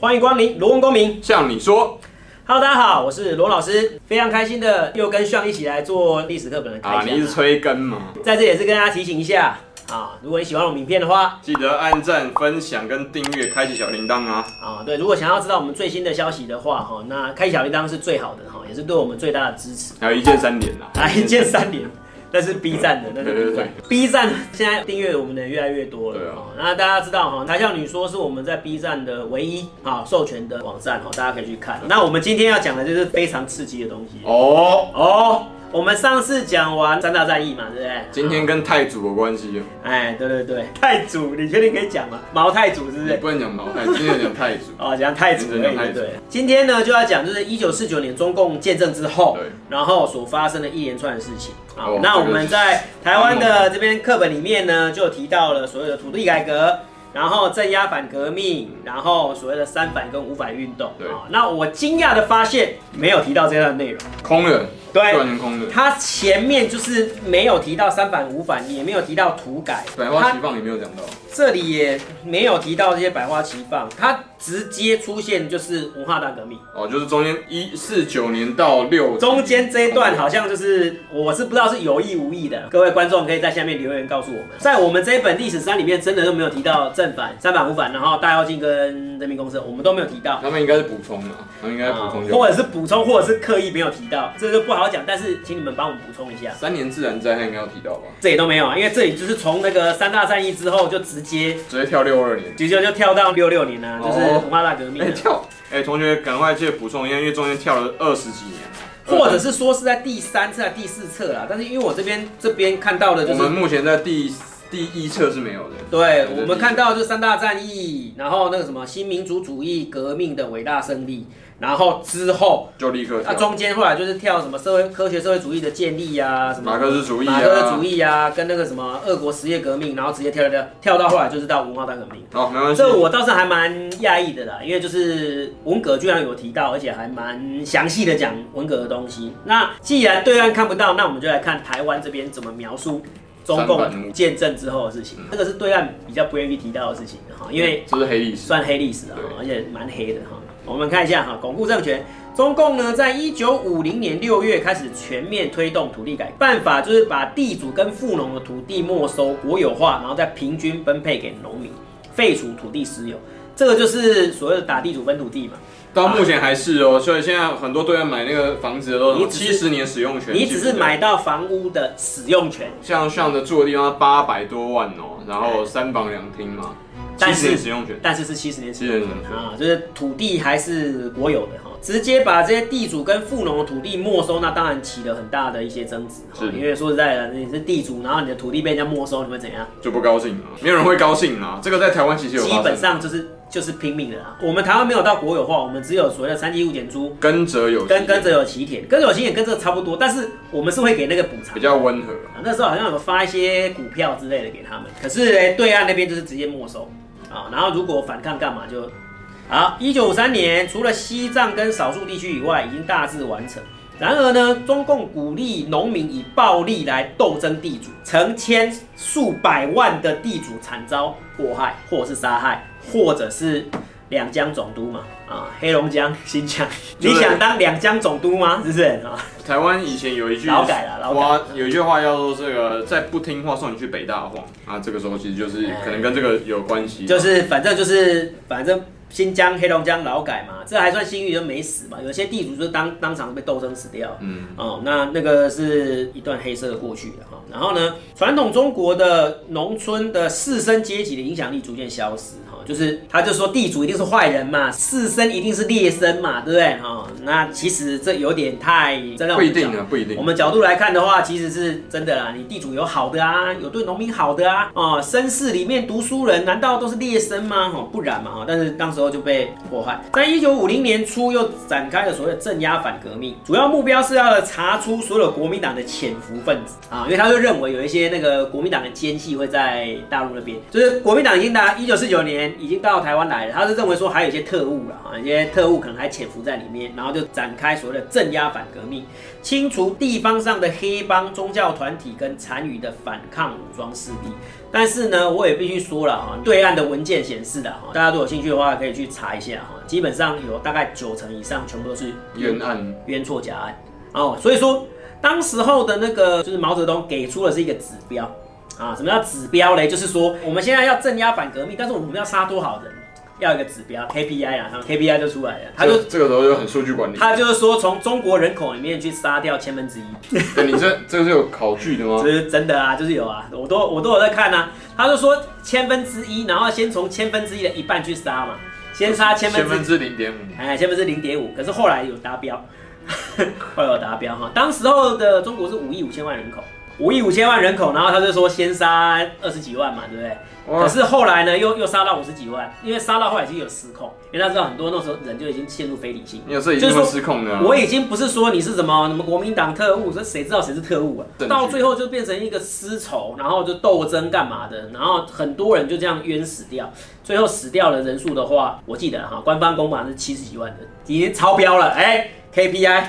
欢迎光临罗文公民。向你说，Hello，大家好，我是罗老师，非常开心的又跟向一起来做历史课本的开讲。啊，你是催更吗？在这也是跟大家提醒一下啊，如果你喜欢我们影片的话，记得按赞、分享跟订阅，开启小铃铛啊。啊，对，如果想要知道我们最新的消息的话，哈，那开启小铃铛是最好的哈，也是对我们最大的支持。还有一键三连啊，啊，一键三连。那是 B 站的，那是 B 站。B 站现在订阅我们的人越来越多了。对啊。那大家知道哈，台校女说是我们在 B 站的唯一啊授权的网站哈，大家可以去看。那我们今天要讲的就是非常刺激的东西。哦哦，我们上次讲完三大战役嘛，对不对？今天跟太祖有关系。哎，对对对，太祖，你确定可以讲吗？毛太祖是不是？不能讲毛太，今天讲太祖。哦，讲太祖，对对对。今天呢就要讲，就是一九四九年中共建政之后，然后所发生的一连串的事情。好，那我们在台湾的这边课本里面呢，就提到了所谓的土地改革，然后镇压反革命，然后所谓的三反跟五反运动。对，那我惊讶的发现，没有提到这段内容，空了。对，他前面就是没有提到三反五反，也没有提到土改，百花齐放也没有讲到，这里也没有提到这些百花齐放，它直接出现就是文化大革命哦，就是中间一四九年到六，中间这一段好像就是我是不知道是有意无意的，各位观众可以在下面留言告诉我们，在我们这一本历史书里面真的都没有提到正反、三反、五反，然后大跃进跟人民公社，我们都没有提到，他们应该是补充的，他们应该补充，或者是补充，或者是刻意没有提到，这就不好讲，但是请你们帮我们补充一下。三年自然灾害应该要提到吧？这也都没有啊，因为这里就是从那个三大战役之后就直接直接跳六二年，直接就跳到六六年啊，就是文化大革命。哎、欸、跳，哎、欸、同学赶快去补充一下，因为中间跳了二十几年，或者是说是在第三次、第四册啦。但是因为我这边这边看到的就是我们目前在第第一册是没有的。对，我们看到就三大战役，然后那个什么新民主主义革命的伟大胜利。然后之后就立刻，那中间后来就是跳什么社会科学社会主义的建立呀，什么马克思主义马克思主义啊，跟那个什么俄国实业革命，然后直接跳跳跳到后来就是到文化大革命。好，没关系。这我倒是还蛮讶异的啦，因为就是文革居然有提到，而且还蛮详细的讲文革的东西。那既然对岸看不到，那我们就来看台湾这边怎么描述中共建政之后的事情。这个是对岸比较不愿意提到的事情哈，因为这是黑历史，算黑历史啊，而且蛮黑的哈。我们看一下哈，巩固政权。中共呢，在一九五零年六月开始全面推动土地改革，办法就是把地主跟富农的土地没收国有化，然后再平均分配给农民，废除土地私有。这个就是所谓的打地主分土地嘛。到目前还是哦，所以现在很多都要买那个房子的都七十年使用权，你只是买到房屋的使用权。像像的住的地方八百多万哦，然后三房两厅嘛。七十年使用权，但是是七十年使用权啊，就是土地还是国有的哈，直接把这些地主跟富农的土地没收，那当然起了很大的一些争执哈。因为说实在的，你是地主，然后你的土地被人家没收，你会怎样？就不高兴啊，没有人会高兴啊。这个在台湾其实有基本上就是就是拼命的啦。我们台湾没有到国有化，我们只有所谓的三级物检租，跟者有跟跟着有其田，跟着有其田跟这个差不多，但是我们是会给那个补偿，比较温和。那时候好像有发一些股票之类的给他们，可是哎，对岸那边就是直接没收。啊，然后如果反抗干嘛就，好，一九五三年，除了西藏跟少数地区以外，已经大致完成。然而呢，中共鼓励农民以暴力来斗争地主，成千数百万的地主惨遭祸害，或是杀害，或者是两江总督嘛。啊，黑龙江、新疆，你想当两江总督吗？是不是啊？台湾以前有一句劳改了，劳改有一句话叫做“这个再不听话，送你去北大荒”。啊，这个时候其实就是可能跟这个有关系，就是反正就是反正。新疆、黑龙江劳改嘛，这还算幸运，就没死嘛。有些地主就是当当场被斗争死掉。嗯，哦，那那个是一段黑色的过去的哈。然后呢，传统中国的农村的士绅阶级的影响力逐渐消失哈，就是他就说地主一定是坏人嘛，士绅一定是劣绅嘛，对不对？哈，那其实这有点太真的不一定啊，不一定。我们角度来看的话，其实是真的啦。你地主有好的啊，有对农民好的啊，哦，绅士里面读书人难道都是劣绅吗？哦，不然嘛哈。但是当时。候就被迫害，在一九五零年初又展开了所谓的镇压反革命，主要目标是要查出所有国民党的潜伏分子啊，因为他就认为有一些那个国民党的奸细会在大陆那边，就是国民党已经打一九四九年已经到台湾来了，他是认为说还有一些特务了啊，一些特务可能还潜伏在里面，然后就展开所谓的镇压反革命，清除地方上的黑帮、宗教团体跟残余的反抗武装势力。但是呢，我也必须说了哈，对岸的文件显示的哈，大家如果有兴趣的话，可以去查一下哈。基本上有大概九成以上全部都是冤案、冤错假案哦。所以说，当时候的那个就是毛泽东给出的是一个指标啊。什么叫指标嘞？就是说我们现在要镇压反革命，但是我们要杀多少人？要一个指标 KPI 啊，KPI 就出来了。他就这个时候就很数据管理。他就是说，从中国人口里面去杀掉千分之一。对，你这这个是有考据的吗？这是真的啊，就是有啊，我都我都有在看啊。他就说千分之一，然后先从千分之一的一半去杀嘛，先杀千分之零点五，哎，千分之零点五。可是后来有达标，后来有达标哈。当时候的中国是五亿五千万人口。五亿五千万人口，然后他就说先杀二十几万嘛，对不对？可是后来呢，又又杀到五十几万，因为杀到后来已经有失控，因为他知道很多那时候人就已经陷入非理性，有时候已经会失控了。我已经不是说你是什么什么国民党特务，这谁知道谁是特务啊？到最后就变成一个私仇，然后就斗争干嘛的，然后很多人就这样冤死掉。最后死掉的人数的话，我记得哈，官方公布是七十几万人，已经超标了。哎，KPI。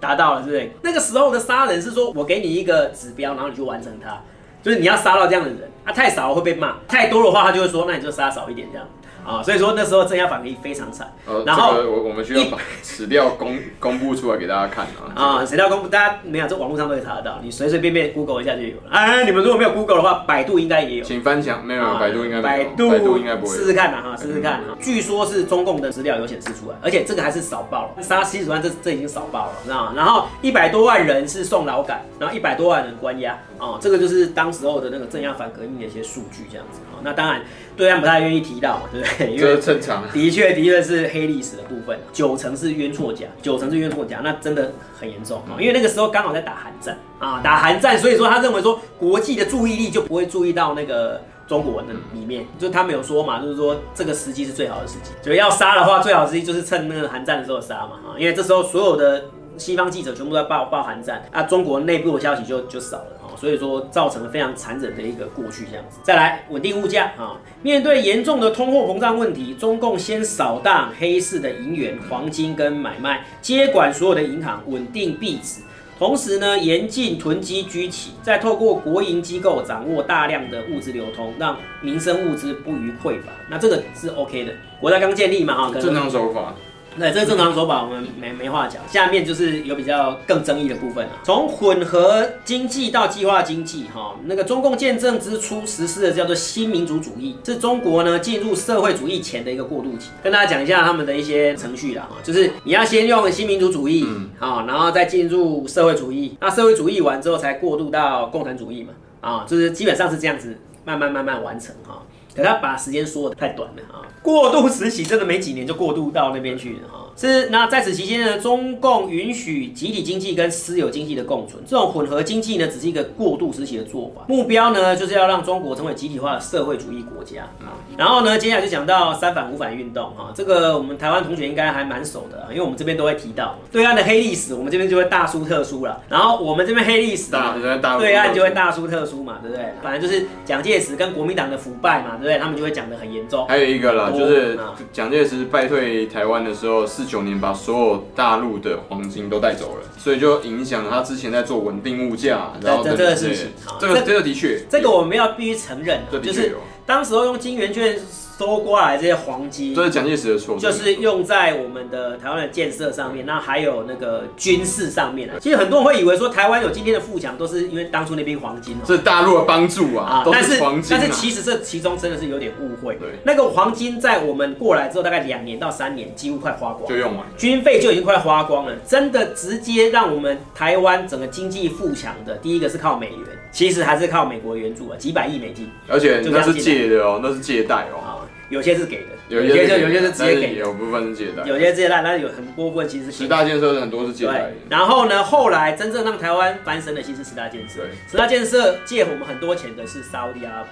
达到了，对不对？那个时候的杀人是说，我给你一个指标，然后你就完成它，就是你要杀到这样的人，啊，太少了会被骂，太多的话他就会说，那你就杀少一点这样。啊，所以说那时候镇压反革命非常惨。呃，然后我我们需要把 史料公公布出来给大家看啊。啊，史料公布，大家没有，这网络上都可以查得到，你随随便便 Google 一下就有了。哎，你们如果没有 Google 的话，百度应该也有。请翻墙，没有，百度应该百度百度应该不会。试试看啊，哈，试试看。据说是中共的资料有显示出来，而且这个还是少报了，杀七十万，这这已经少报了，知道吗？然后一百多万人是送劳改，然后一百多万人关押，啊，这个就是当时候的那个镇压反革命的一些数据，这样子。那当然，对岸不太愿意提到嘛，对不对？因为正常。的确，的确是黑历史的部分，九成是冤错假，九成是冤错假，那真的很严重啊！因为那个时候刚好在打韩战啊，打韩战，所以说他认为说国际的注意力就不会注意到那个中国的里面，就他没有说嘛，就是说这个时机是最好的时机，所以要杀的话，最好的时机就是趁那个韩战的时候杀嘛啊，因为这时候所有的西方记者全部在报报韩战啊，中国内部的消息就就少了。所以说造成了非常残忍的一个过去这样子。再来稳定物价啊，面对严重的通货膨胀问题，中共先扫荡黑市的银元、黄金跟买卖，接管所有的银行，稳定币值，同时呢严禁囤积居奇，再透过国营机构掌握大量的物资流通，让民生物资不虞匮乏。那这个是 OK 的，国家刚建立嘛哈，正常手法。对，这个正常手法我们没没话讲。下面就是有比较更争议的部分了。从混合经济到计划经济，哈，那个中共建政之初实施的叫做新民主主义，是中国呢进入社会主义前的一个过渡期。跟大家讲一下他们的一些程序啦，哈，就是你要先用新民主主义，啊，然后再进入社会主义，那社会主义完之后才过渡到共产主义嘛，啊，就是基本上是这样子，慢慢慢慢完成，哈。可他把时间说的太短了啊，过渡时期真的没几年就过渡到那边去了啊。是，那在此期间呢，中共允许集体经济跟私有经济的共存，这种混合经济呢，只是一个过渡时期的做法，目标呢就是要让中国成为集体化的社会主义国家啊。然后呢，接下来就讲到三反五反运动啊，这个我们台湾同学应该还蛮熟的，因为我们这边都会提到对岸的黑历史，我们这边就会大书特书了。然后我们这边黑历史啊，对岸就会大书特书嘛，对不对？反正就是蒋介石跟国民党的腐败嘛，对不对？他们就会讲得很严重。还有一个啦，就是蒋介石败退台湾的时候是。九年把所有大陆的黄金都带走了，所以就影响他之前在做稳定物价，然后这个事情，这个这个的确，这个我们要必须承认，就是当时候用金圆券。收刮来这些黄金，这是蒋介石的错，就是用在我们的台湾的建设上面，那还有那个军事上面。其实很多人会以为说台湾有今天的富强，都是因为当初那边黄金，是大陆的帮助啊。但是黄金，但是其实这其中真的是有点误会。对，那个黄金在我们过来之后，大概两年到三年，几乎快花光，就用完，军费就已经快花光了。真的直接让我们台湾整个经济富强的，第一个是靠美元，其实还是靠美国援助啊，几百亿美金，而且那是借的哦，那是借贷哦。有些是给的，有些就有些是直接给，有部分是借贷，有些直接贷，但是有很多部分其实是十大建设很多是借贷。然后呢，后来真正让台湾翻身的其实是十大建设，十大建设借我们很多钱的是沙乌地阿拉伯。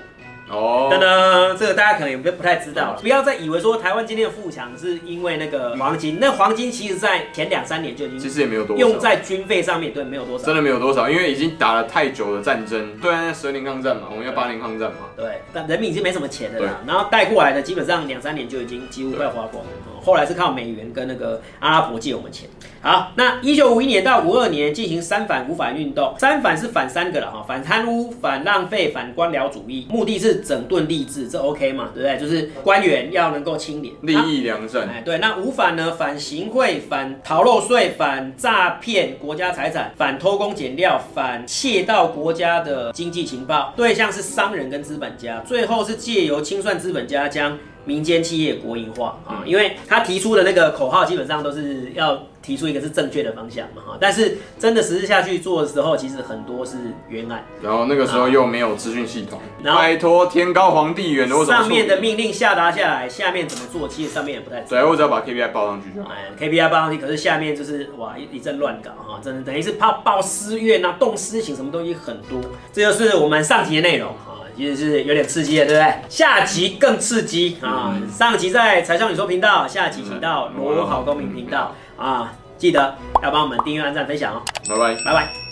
哦，等等，这个大家可能也不不太知道了。不要再以为说台湾今天的富强是因为那个黄金，那黄金其实在前两三年就已经其实也没有多用在军费上面，对，没有多少，真的没有多少，因为已经打了太久的战争，对啊，十二年抗战嘛，我们要八年抗战嘛，对，但人民已经没什么钱了啦，然后带过来的基本上两三年就已经几乎快花光了。后来是靠美元跟那个阿拉伯借我们钱。好，那一九五一年到五二年进行三反五反运动，三反是反三个了哈，反贪污、反浪费、反官僚主义，目的是整顿吏治，这 OK 嘛，对不对？就是官员要能够清廉、利益良善。哎，对，那五反呢？反行贿、反逃漏税、反诈骗国家财产、反偷工减料、反窃盗国家的经济情报，对象是商人跟资本家，最后是借由清算资本家将。民间企业国营化啊，因为他提出的那个口号基本上都是要提出一个是正确的方向嘛哈，但是真的实施下去做的时候，其实很多是冤案。然后那个时候又没有资讯系统，然后拜托天高皇帝远的，上面的命令下达下来，下面怎么做，其实上面也不太。对，我只要把 KPI 报上去就好。哎，KPI 报上去，可是下面就是哇一一阵乱搞哈，真的等于是怕报私怨啊，动私情，什么东西很多。这就是我们上集的内容哈。其实是有点刺激的，对不对？下集更刺激啊！嗯、上集在柴 Sean 你说频道，下集请到罗好公民频道啊！记得要帮我们订阅、按赞、分享哦！拜拜，拜拜。